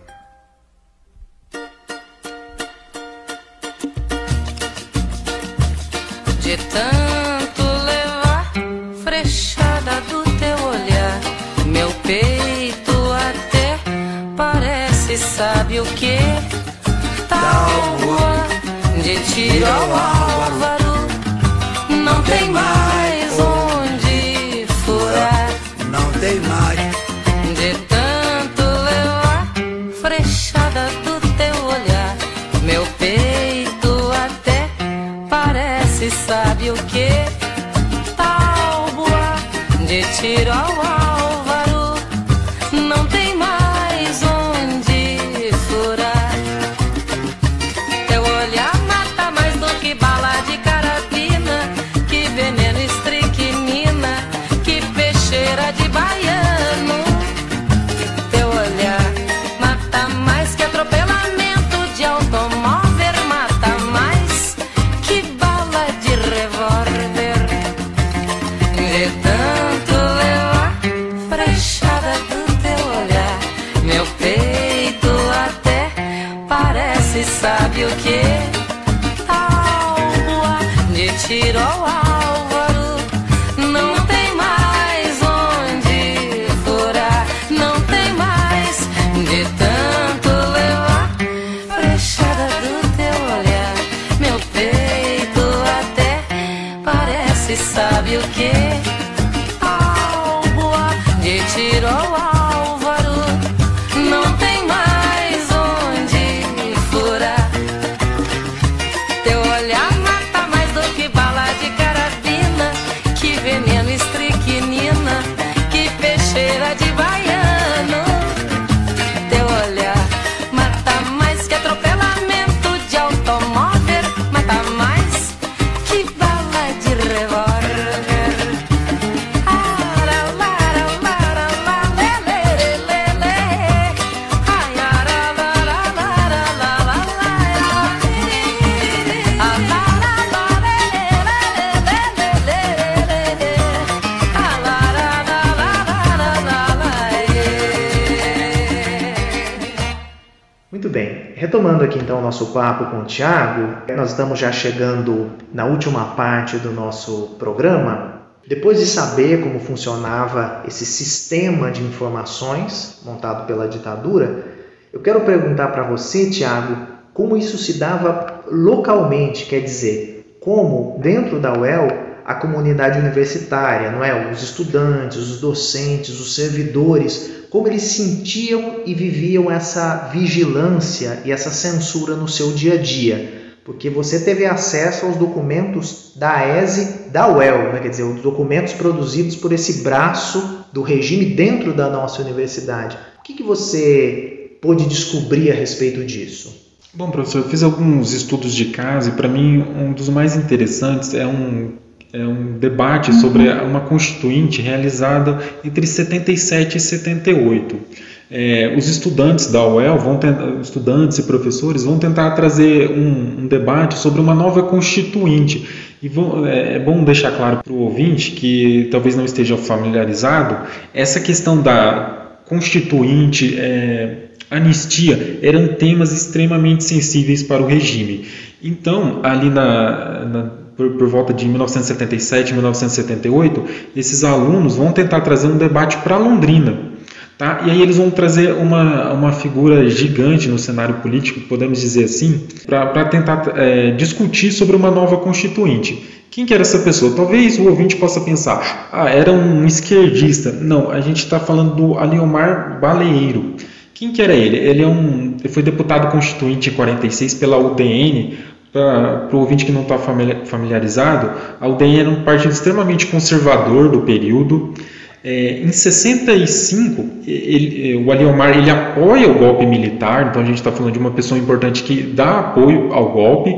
de tanto levar frechada do teu olhar, meu peito até parece, sabe o que? Tábua de tiro ao álvaro, não tem mais tiro ao nosso papo com o Tiago, nós estamos já chegando na última parte do nosso programa. Depois de saber como funcionava esse sistema de informações montado pela ditadura, eu quero perguntar para você, Tiago, como isso se dava localmente, quer dizer, como dentro da UEL a comunidade universitária, não é, os estudantes, os docentes, os servidores, como eles sentiam e viviam essa vigilância e essa censura no seu dia a dia. Porque você teve acesso aos documentos da ESE da UEL, né? quer dizer, os documentos produzidos por esse braço do regime dentro da nossa universidade. O que, que você pôde descobrir a respeito disso? Bom, professor, eu fiz alguns estudos de caso e para mim um dos mais interessantes é um, é um debate sobre uma constituinte realizada entre 77 e 78. É, os estudantes da UEL, vão tentar, estudantes e professores, vão tentar trazer um, um debate sobre uma nova constituinte. E vão, é, é bom deixar claro para o ouvinte que talvez não esteja familiarizado, essa questão da constituinte, é, anistia, eram temas extremamente sensíveis para o regime. Então, ali na, na por, por, volta de 1977, 1978, esses alunos vão tentar trazer um debate para Londrina. Tá? E aí eles vão trazer uma, uma figura gigante no cenário político, podemos dizer assim, para tentar é, discutir sobre uma nova constituinte. Quem que era essa pessoa? Talvez o ouvinte possa pensar, ah, era um esquerdista. Não, a gente está falando do Aliomar Baleiro. Quem que era ele? Ele, é um, foi deputado constituinte em 46 pela UDN, para o ouvinte que não está familiarizado, a UDN era um partido extremamente conservador do período. É, em 65, ele, o Aliomar ele apoia o golpe militar, então a gente está falando de uma pessoa importante que dá apoio ao golpe.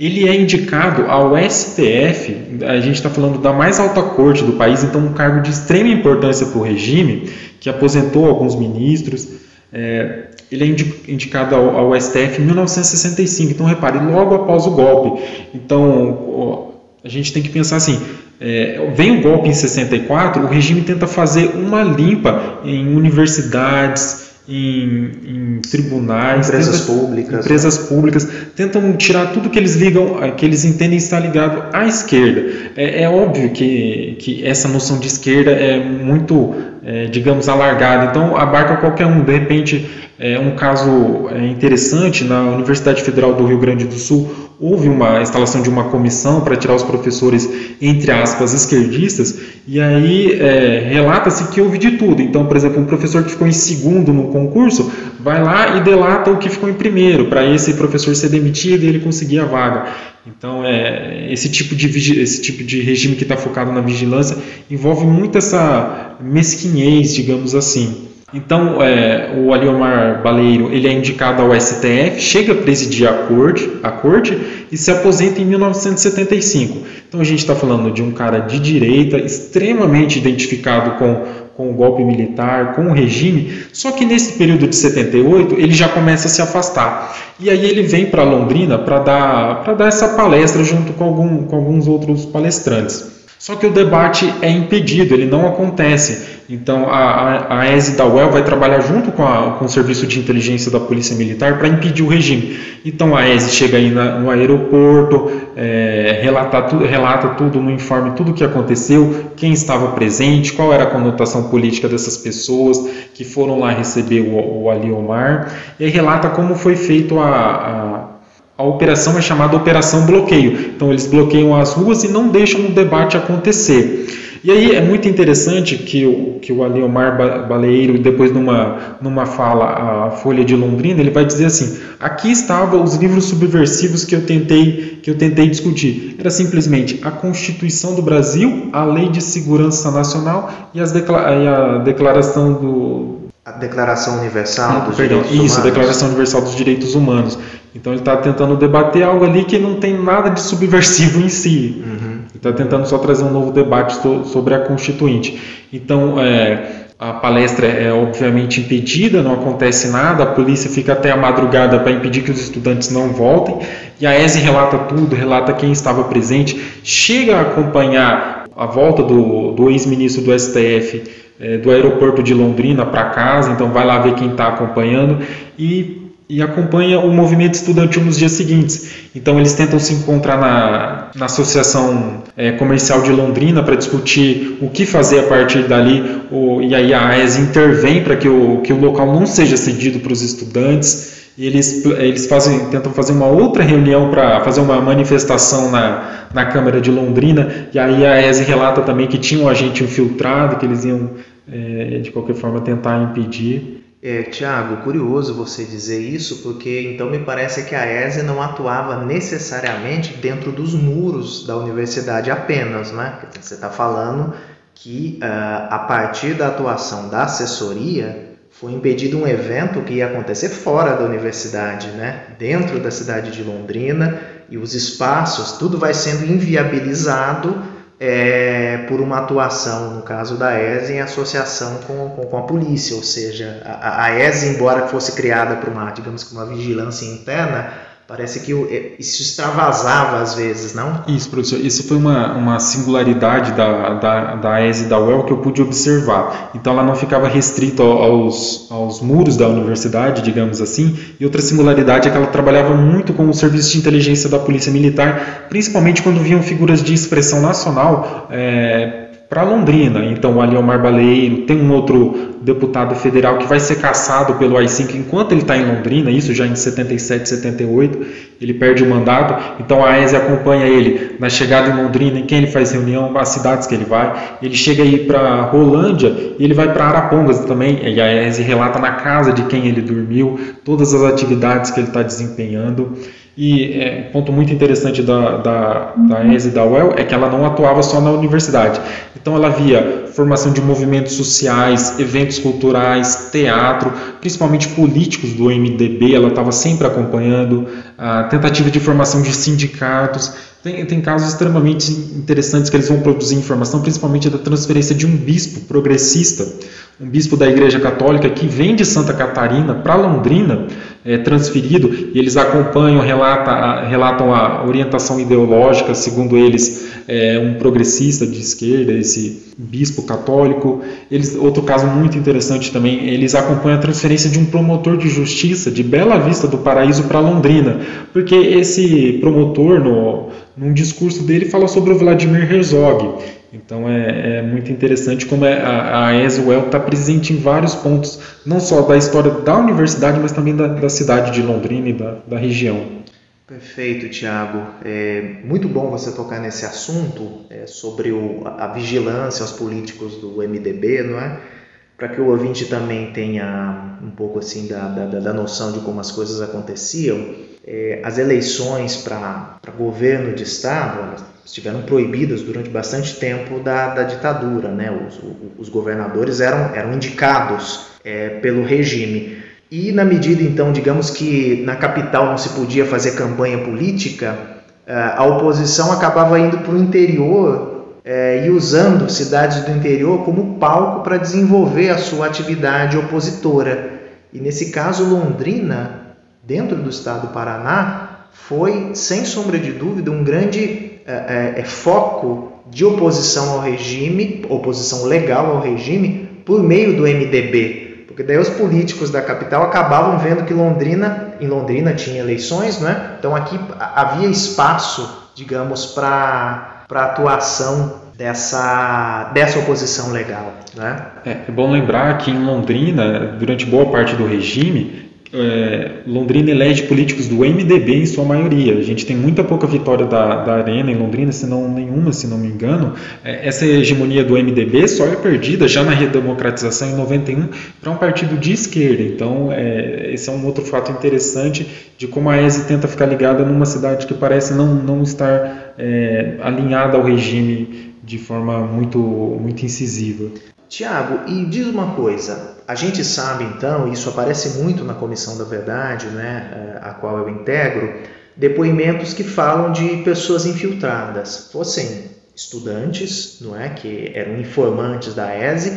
Ele é indicado ao STF, a gente está falando da mais alta corte do país, então um cargo de extrema importância para o regime, que aposentou alguns ministros. É, ele é indicado ao, ao, STF em 1965, então repare, logo após o golpe. Então a gente tem que pensar assim: é, vem o golpe em 64, o regime tenta fazer uma limpa em universidades, em, em tribunais, empresas tenta, públicas, empresas né? públicas, tentam tirar tudo que eles ligam, que eles entendem estar ligado à esquerda. É, é óbvio que, que essa noção de esquerda é muito, é, digamos, alargada. Então abarca qualquer um. De repente, é um caso é, interessante na Universidade Federal do Rio Grande do Sul houve uma instalação de uma comissão para tirar os professores entre aspas esquerdistas e aí é, relata-se que houve de tudo. Então, por exemplo, um professor que ficou em segundo no concurso vai lá e delata o que ficou em primeiro para esse professor ser demitido e ele conseguir a vaga. Então, é, esse, tipo de, esse tipo de regime que está focado na vigilância envolve muito essa mesquinhez, digamos assim. Então, é, o Aliomar Baleiro ele é indicado ao STF, chega a presidir a corte, a corte e se aposenta em 1975. Então, a gente está falando de um cara de direita, extremamente identificado com, com o golpe militar, com o regime, só que nesse período de 78 ele já começa a se afastar. E aí ele vem para Londrina para dar, dar essa palestra junto com, algum, com alguns outros palestrantes. Só que o debate é impedido, ele não acontece. Então a, a, ESE da UEL vai trabalhar junto com, a, com o Serviço de Inteligência da Polícia Militar para impedir o regime. Então a ESE chega aí na, no aeroporto, é, relata, tudo, relata tudo no informe, tudo o que aconteceu, quem estava presente, qual era a conotação política dessas pessoas que foram lá receber o, o Ali Omar, e relata como foi feito a, a a operação é chamada Operação Bloqueio. Então eles bloqueiam as ruas e não deixam o debate acontecer. E aí é muito interessante que o, que o Aleomar Baleiro, depois numa, numa fala à Folha de Londrina, ele vai dizer assim: aqui estavam os livros subversivos que eu tentei que eu tentei discutir. Era simplesmente a Constituição do Brasil, a Lei de Segurança Nacional e, as decla e a Declaração do a Declaração Universal dos Perdão, Direitos isso, a Humanos. Declaração Universal dos Direitos Humanos. Então ele está tentando debater algo ali que não tem nada de subversivo em si. Uhum. Está tentando só trazer um novo debate so- sobre a Constituinte. Então é, a palestra é obviamente impedida, não acontece nada, a polícia fica até a madrugada para impedir que os estudantes não voltem. E a ESE relata tudo, relata quem estava presente, chega a acompanhar a volta do, do ex-ministro do STF eh, do aeroporto de Londrina para casa, então vai lá ver quem está acompanhando e, e acompanha o movimento estudantil nos dias seguintes. Então eles tentam se encontrar na, na Associação eh, Comercial de Londrina para discutir o que fazer a partir dali, o, e aí a AES intervém para que o, que o local não seja cedido para os estudantes. E eles, eles fazem, tentam fazer uma outra reunião para fazer uma manifestação na, na Câmara de Londrina, e aí a ESE relata também que tinha um agente infiltrado, que eles iam, eh, de qualquer forma, tentar impedir. É, Tiago, curioso você dizer isso, porque então me parece que a ESE não atuava necessariamente dentro dos muros da universidade apenas, né? Você está falando que ah, a partir da atuação da assessoria foi impedido um evento que ia acontecer fora da universidade, né? Dentro da cidade de Londrina e os espaços, tudo vai sendo inviabilizado é, por uma atuação, no caso da ESE, em associação com, com, com a polícia, ou seja, a, a ESE, embora fosse criada por uma, digamos que uma vigilância interna, parece que é, isso extravasava às vezes, não? Isso, professor, isso foi uma, uma singularidade da, da, da ESE da UEL que eu pude observar. Então ela não ficava restrita ao- aos, aos muros da universidade, digamos assim, e outra singularidade é que ela trabalhava muito com o serviço de inteligência da Polícia Militar, principalmente quando vinham figuras de expressão nacional para Londrina. Então o Aliomar Baleiro, tem um outro deputado federal que vai ser caçado pelo AI-5 enquanto ele está em Londrina, isso já em 77, 78, ele perde o mandato, então a AESE acompanha ele na chegada em Londrina, em quem ele faz reunião, as cidades que ele vai, ele chega aí para Rolândia e ele vai para Arapongas também, e a AESE relata na casa de quem ele dormiu, todas as atividades que ele está desempenhando, e é, um ponto muito interessante da, da, da ESE e da UEL é que ela não atuava só na universidade. Então ela via formação de movimentos sociais, eventos culturais, teatro, principalmente políticos do MDB, ela estava sempre acompanhando, a tentativa de formação de sindicatos. Tem, tem casos extremamente interessantes que eles vão produzir informação, principalmente da transferência de um bispo progressista, um bispo da Igreja Católica que vem de Santa Catarina para Londrina, é, transferido, e eles acompanham, relata, relatam a orientação ideológica, segundo eles, é, um progressista de esquerda, esse bispo católico. Eles, outro caso muito interessante também, eles acompanham a transferência de um promotor de justiça de Bela Vista do Paraíso para Londrina, porque esse promotor, no, num discurso dele, fala sobre o Vladimir Herzog. Então é, é muito interessante como é, a, a ESUEL está presente em vários pontos, não só da história da universidade, mas também da, da cidade de Londrina e da, da região. Perfeito, Tiago. É muito bom você tocar nesse assunto é, sobre o, a vigilância aos políticos do MDB, não é? Para que o ouvinte também tenha um pouco assim da, da, da noção de como as coisas aconteciam. É, as eleições para governo de estado elas estiveram proibidas durante bastante tempo da, da ditadura, né? Os, os governadores eram, eram indicados é, pelo regime. E na medida, então, digamos que na capital não se podia fazer campanha política, eh, a oposição acabava indo para o interior eh, e usando cidades do interior como palco para desenvolver a sua atividade opositora. E nesse caso, Londrina, dentro do estado do Paraná, foi, sem sombra de dúvida, um grande eh, eh, foco de oposição ao regime, oposição legal ao regime, por meio do MDB. Porque daí os políticos da capital acabavam vendo que Londrina, em Londrina tinha eleições, não é? Então aqui havia espaço, digamos, para para atuação dessa dessa oposição legal, né? É, é bom lembrar que em Londrina, durante boa parte do regime, é, Londrina elege políticos do MDB em sua maioria. A gente tem muita pouca vitória da, da Arena em Londrina, se não nenhuma, se não me engano. É, essa hegemonia do MDB só é perdida já na redemocratização em 91 para um partido de esquerda. Então, é, esse é um outro fato interessante de como a ESE tenta ficar ligada numa cidade que parece não, não estar é, alinhada ao regime de forma muito, muito incisiva. Tiago, e diz uma coisa, a gente sabe então, isso aparece muito na Comissão da Verdade, né, a qual eu integro, depoimentos que falam de pessoas infiltradas, fossem estudantes, não é, que eram informantes da ESE,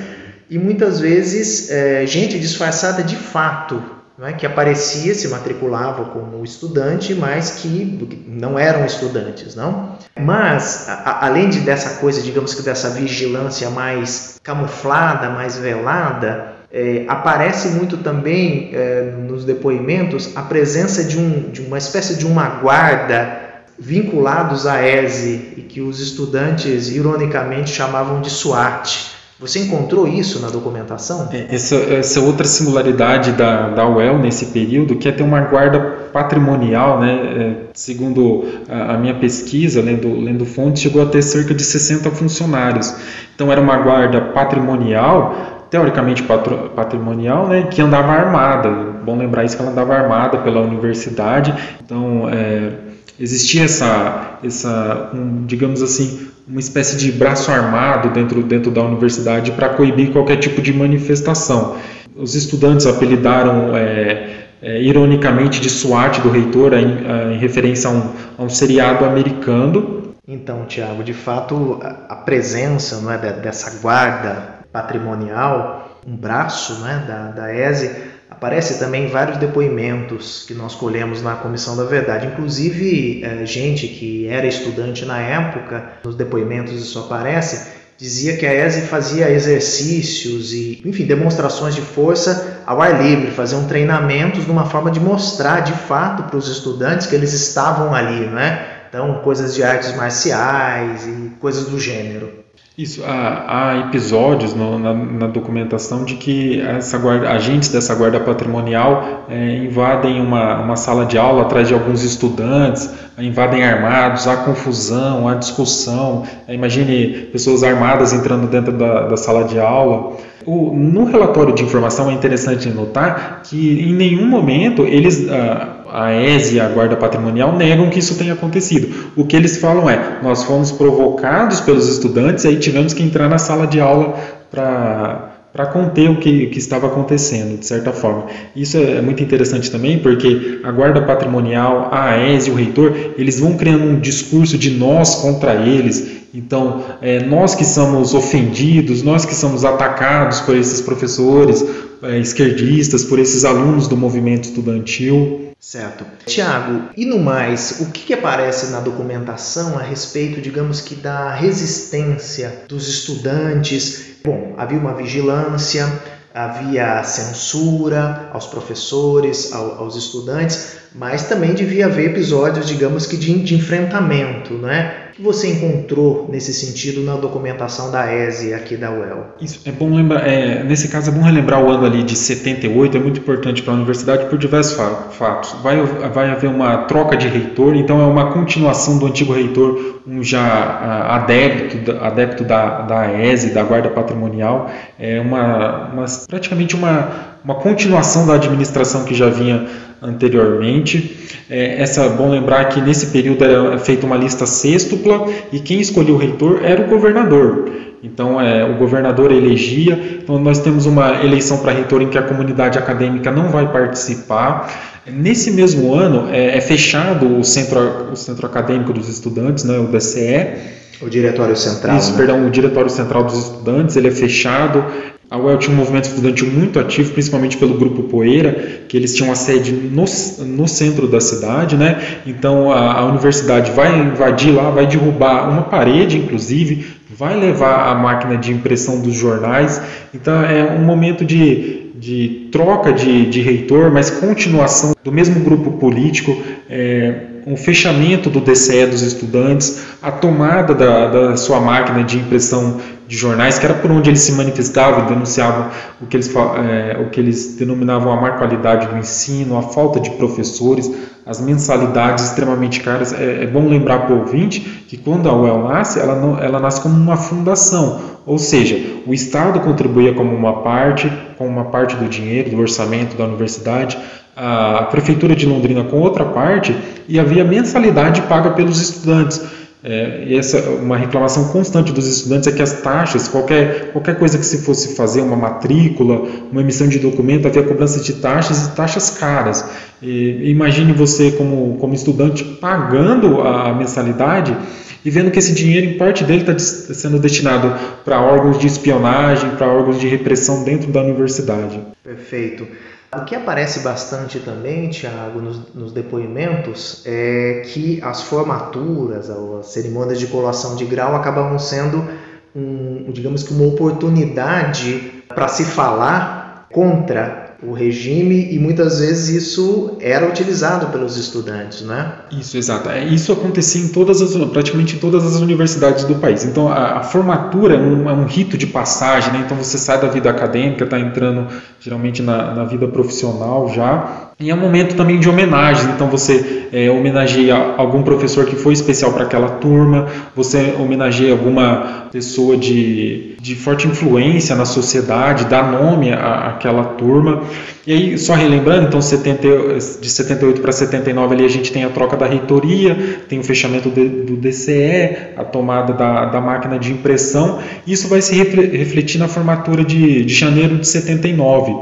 e muitas vezes é, gente disfarçada de fato, é, que aparecia, se matriculava como estudante, mas que não eram estudantes, não? Mas, a, além de dessa coisa, digamos que dessa vigilância mais camuflada, mais velada, é, aparece muito também é, nos depoimentos a presença de, um, de uma espécie de uma guarda vinculados à ESE e que os estudantes ironicamente chamavam de SWAT. Você encontrou isso na documentação? É, essa, essa outra singularidade da, da UEL nesse período, que é ter uma guarda patrimonial, né? É, segundo a, a, minha pesquisa, lendo, lendo fontes, chegou a ter cerca de 60 funcionários. Então era uma guarda patrimonial, teoricamente patro, patrimonial, né? que andava armada. Bom lembrar isso que ela andava armada pela universidade. Então é, existia essa, essa um, digamos assim, uma espécie de braço armado dentro, dentro da universidade para coibir qualquer tipo de manifestação. Os estudantes apelidaram, é, é, ironicamente, de SWAT do reitor, em, em referência a um, a um, seriado americano. Então, Tiago, de fato, a, a presença não é, dessa guarda patrimonial, um braço né, da, da ESE, Aparece também vários depoimentos que nós colhemos na Comissão da Verdade, inclusive é, gente que era estudante na época, nos depoimentos isso aparece, dizia que a ESE fazia exercícios e, enfim, demonstrações de força ao ar livre, faziam treinamentos numa forma de mostrar de fato para os estudantes que eles estavam ali, né? Então, coisas de artes marciais e coisas do gênero. Isso, há, há episódios no, na, na, documentação de que essa guarda, agentes dessa guarda patrimonial é, invadem uma, uma sala de aula atrás de alguns estudantes, invadem armados, há confusão, há discussão. É, imagine pessoas armadas entrando dentro da, da sala de aula. O, no relatório de informação é interessante notar que em nenhum momento eles. Ah, a ESE e a Guarda Patrimonial negam que isso tenha acontecido. O que eles falam é: nós fomos provocados pelos estudantes e aí tivemos que entrar na sala de aula para conter o que, que, estava acontecendo, de certa forma. Isso é muito interessante também, porque a guarda patrimonial, a AES e o reitor, eles vão criando um discurso de nós contra eles, então, é, nós que somos ofendidos, nós que somos atacados por esses professores é, esquerdistas, por esses alunos do movimento estudantil. Certo. Tiago, e no mais, o que, que aparece na documentação a respeito, digamos que, da resistência dos estudantes? Bom, havia uma vigilância, havia censura aos professores, aos estudantes, mas também devia haver episódios, digamos que, de, de enfrentamento, né? Que você encontrou nesse sentido na documentação da ESE aqui da UEL? Isso é bom lembrar, é, nesse caso é bom relembrar o ano ali de 78, é muito importante para a universidade por diversos fatos. Vai, vai haver uma troca de reitor, então é uma continuação do antigo reitor, um já adepto, adepto da, da ESE, da Guarda Patrimonial, é uma, uma praticamente uma, uma continuação da administração que já vinha anteriormente. É, essa bom lembrar que nesse período era feita uma lista sextupla e quem escolheu o reitor era o governador. Então, é, o governador elegia. Então, nós temos uma eleição para reitor em que a comunidade acadêmica não vai participar. Nesse mesmo ano, é, é fechado o centro, o centro acadêmico dos estudantes, né, o DCE. O Diretório Central. Isso, né? perdão, o Diretório Central dos Estudantes, ele é fechado. A UEL tinha um movimento estudantil muito ativo, principalmente pelo Grupo Poeira, que eles tinham a sede no, no centro da cidade, né? Então a, a universidade vai invadir lá, vai derrubar uma parede, inclusive, vai levar a máquina de impressão dos jornais. Então é um momento de, de troca de, de reitor, mas continuação do mesmo grupo político. É, um fechamento do DCE dos estudantes, a tomada da, da sua máquina de impressão de jornais, que era por onde eles se manifestavam e denunciavam o que eles, é, o que eles denominavam a má qualidade do ensino, a falta de professores, as mensalidades extremamente caras. É, é bom lembrar para o ouvinte que quando a UEL nasce, ela, não, ela nasce como uma fundação, ou seja, o Estado contribuía como uma parte, com uma parte do dinheiro, do orçamento da universidade, a Prefeitura de Londrina com outra parte, e havia mensalidade paga pelos estudantes. É, e essa uma reclamação constante dos estudantes é que as taxas, qualquer, qualquer coisa que se fosse fazer, uma matrícula, uma emissão de documento, havia cobrança de taxas e taxas caras. E, imagine você como, como estudante pagando a mensalidade e vendo que esse dinheiro, em parte dele, está sendo destinado para órgãos de espionagem, para órgãos de repressão dentro da universidade. Perfeito. O que aparece bastante também, Tiago, nos, nos, depoimentos é que as formaturas, as cerimônias de colação de grau acabavam sendo, um, digamos que, uma oportunidade para se falar contra o regime e muitas vezes isso era utilizado pelos estudantes, né? Isso, exato. É, isso acontecia em todas as, praticamente em todas as universidades do país. Então a, a formatura é um, é um, rito de passagem, né? Então você sai da vida acadêmica, está entrando geralmente na, na vida profissional já e é um momento também de homenagens, então você é, homenageia algum professor que foi especial para aquela turma, você homenageia alguma pessoa de, de forte influência na sociedade, dá nome à, àquela turma. E aí, só relembrando, então 70, de 78 para 79 ali a gente tem a troca da reitoria, tem o fechamento de, do DCE, a tomada da, da máquina de impressão, isso vai se refletir na formatura de, de janeiro de 79.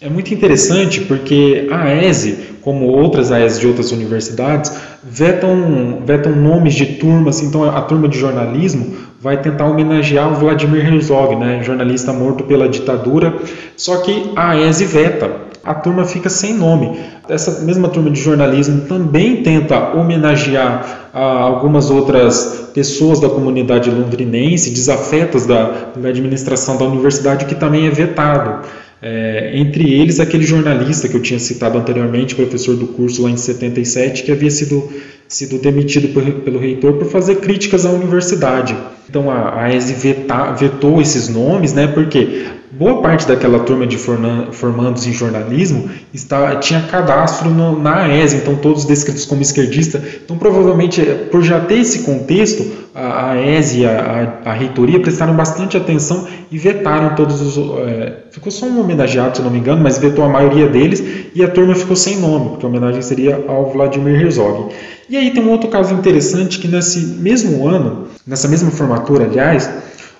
É muito interessante porque a ESE, como outras AES de outras universidades, vetam, vetam nomes de turmas. Então, a turma de jornalismo vai tentar homenagear o Vladimir Herzog, né, jornalista morto pela ditadura. Só que a ESE veta. A turma fica sem nome. Essa mesma turma de jornalismo também tenta homenagear ah, algumas outras pessoas da comunidade londrinense, desafetas da, da administração da universidade, que também é vetado. É, entre eles, aquele jornalista que eu tinha citado anteriormente, professor do curso lá em 77, que havia sido, sido demitido por, pelo reitor por fazer críticas à universidade. Então a, a ESE veta, vetou esses nomes, né, porque boa parte daquela turma de formandos em jornalismo está, tinha cadastro no, na ESE, então todos descritos como esquerdista. Então, provavelmente, por já ter esse contexto, a, a ESE e a, a, a, reitoria prestaram bastante atenção e vetaram todos os. É, ficou só um homenageado, se não me engano, mas vetou a maioria deles e a turma ficou sem nome, porque a homenagem seria ao Vladimir Herzog. E aí tem um outro caso interessante que nesse mesmo ano, nessa mesma formatura, aliás,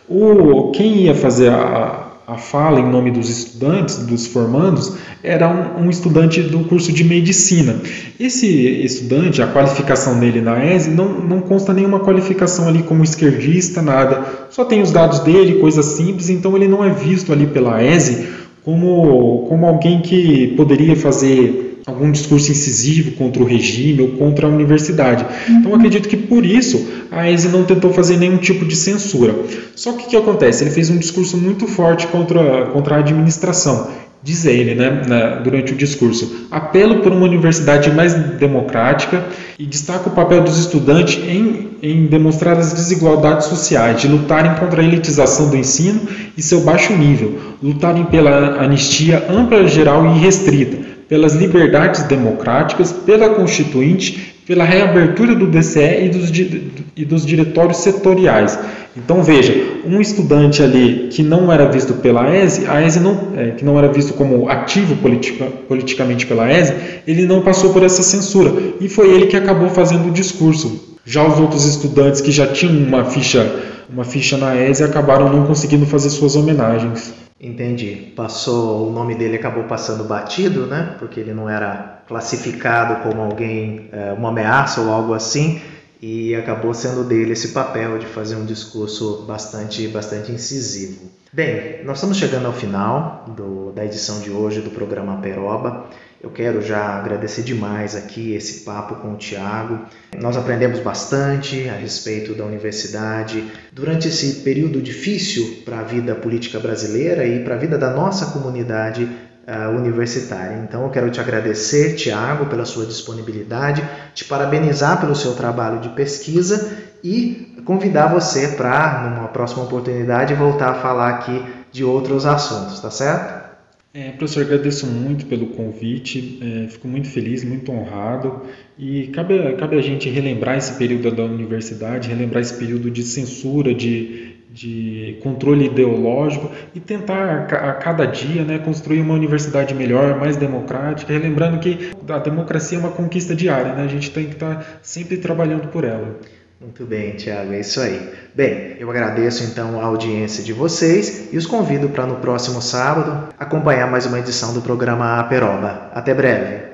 o, quem ia fazer a, a fala em nome dos estudantes, dos formandos, era um, um, estudante do curso de medicina. Esse estudante, a qualificação dele na ESE, não, não consta nenhuma qualificação ali como esquerdista, nada. Só tem os dados dele, coisas simples, então ele não é visto ali pela ESE como, como alguém que poderia fazer algum discurso incisivo contra o regime ou contra a universidade. Uhum. Então acredito que por isso a ESE não tentou fazer nenhum tipo de censura. Só que o que acontece? Ele fez um discurso muito forte contra, contra a administração. Diz ele, né, na, durante o discurso, apelo por uma universidade mais democrática e destaca o papel dos estudantes em, em demonstrar as desigualdades sociais, de lutarem contra a elitização do ensino e seu baixo nível, lutarem pela anistia ampla, geral e restrita, pelas liberdades democráticas, pela Constituinte, pela reabertura do DCE e dos, e dos diretórios setoriais. Então veja, um estudante ali que não era visto pela ESE, a ESE não, é, que não era visto como ativo politica, politicamente pela ESE, ele não passou por essa censura e foi ele que acabou fazendo o discurso. Já os outros estudantes que já tinham uma ficha, uma ficha na ESE acabaram não conseguindo fazer suas homenagens. Entendi. Passou, o nome dele acabou passando batido, né? Porque ele não era classificado como alguém, é, uma ameaça ou algo assim, e acabou sendo dele esse papel de fazer um discurso bastante, bastante incisivo. Bem, nós estamos chegando ao final do, da edição de hoje do programa Peroba. Eu quero já agradecer demais aqui esse papo com o Tiago. Nós aprendemos bastante a respeito da universidade durante esse período difícil para a vida política brasileira e para a vida da nossa comunidade uh, universitária. Então eu quero te agradecer, Tiago, pela sua disponibilidade, te parabenizar pelo seu trabalho de pesquisa e convidar você para, numa próxima oportunidade, voltar a falar aqui de outros assuntos, tá certo? É, professor, agradeço muito pelo convite, é, fico muito feliz, muito honrado e cabe, cabe a gente relembrar esse período da universidade, relembrar esse período de censura, de, de controle ideológico e tentar a cada dia né, construir uma universidade melhor, mais democrática, relembrando que a democracia é uma conquista diária, né? a gente tem que estar sempre trabalhando por ela. Muito bem, Tiago, é isso aí. Bem, eu agradeço então a audiência de vocês e os convido para no próximo sábado acompanhar mais uma edição do programa Aperoba. Até breve.